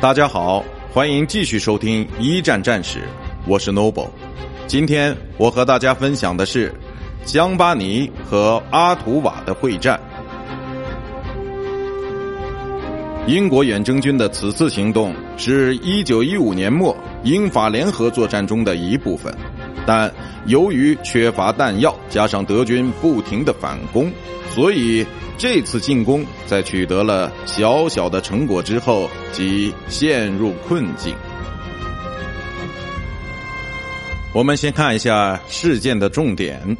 大家好，欢迎继续收听一战战史，我是 Noble。今天我和大家分享的是江巴尼和阿图瓦的会战。英国远征军的此次行动是一九一五年末英法联合作战中的一部分，但由于缺乏弹药，加上德军不停的反攻，所以这次进攻在取得了小小的成果之后，即陷入困境。我们先看一下事件的重点：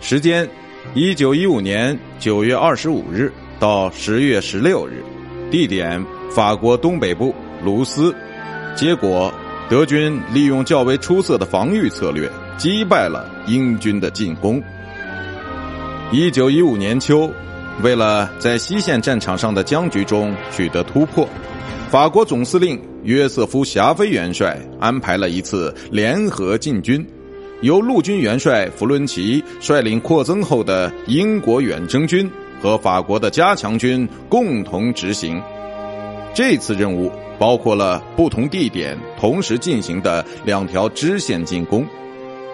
时间，一九一五年九月二十五日到十月十六日。地点：法国东北部卢斯。结果，德军利用较为出色的防御策略，击败了英军的进攻。一九一五年秋，为了在西线战场上的僵局中取得突破，法国总司令约瑟夫·霞飞元帅安排了一次联合进军，由陆军元帅弗伦奇率领扩增后的英国远征军。和法国的加强军共同执行这次任务，包括了不同地点同时进行的两条支线进攻。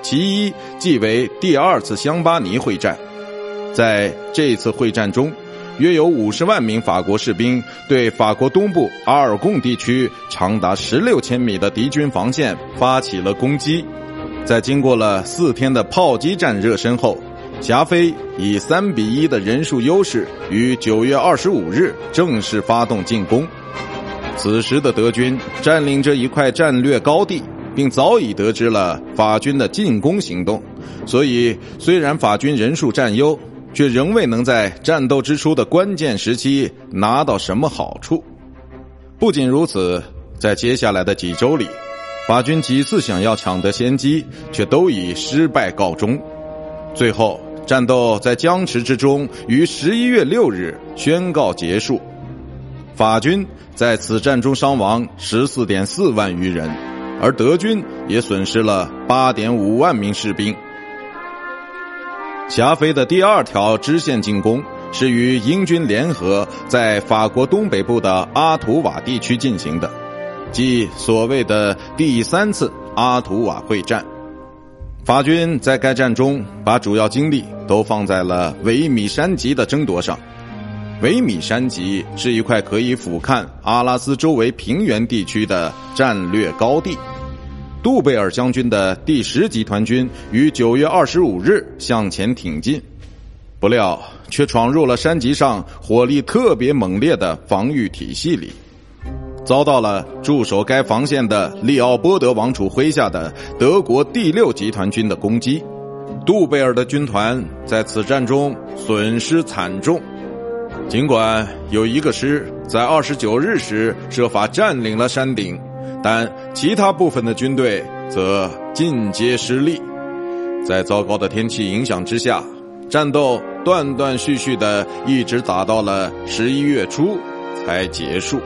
其一即为第二次香巴尼会战，在这次会战中，约有五十万名法国士兵对法国东部阿尔贡地区长达十六千米的敌军防线发起了攻击。在经过了四天的炮击战热身后。霞飞以三比一的人数优势，于九月二十五日正式发动进攻。此时的德军占领着一块战略高地，并早已得知了法军的进攻行动，所以虽然法军人数占优，却仍未能在战斗之初的关键时期拿到什么好处。不仅如此，在接下来的几周里，法军几次想要抢得先机，却都以失败告终。最后。战斗在僵持之中，于十一月六日宣告结束。法军在此战中伤亡十四点四万余人，而德军也损失了八点五万名士兵。霞飞的第二条支线进攻是与英军联合在法国东北部的阿图瓦地区进行的，即所谓的第三次阿图瓦会战。法军在该战中把主要精力都放在了维米山脊的争夺上。维米山脊是一块可以俯瞰阿拉斯周围平原地区的战略高地。杜贝尔将军的第十集团军于九月二十五日向前挺进，不料却闯入了山脊上火力特别猛烈的防御体系里。遭到了驻守该防线的利奥波德王储麾下的德国第六集团军的攻击，杜贝尔的军团在此战中损失惨重。尽管有一个师在二十九日时设法占领了山顶，但其他部分的军队则尽皆失利。在糟糕的天气影响之下，战斗断断续续的一直打到了十一月初才结束。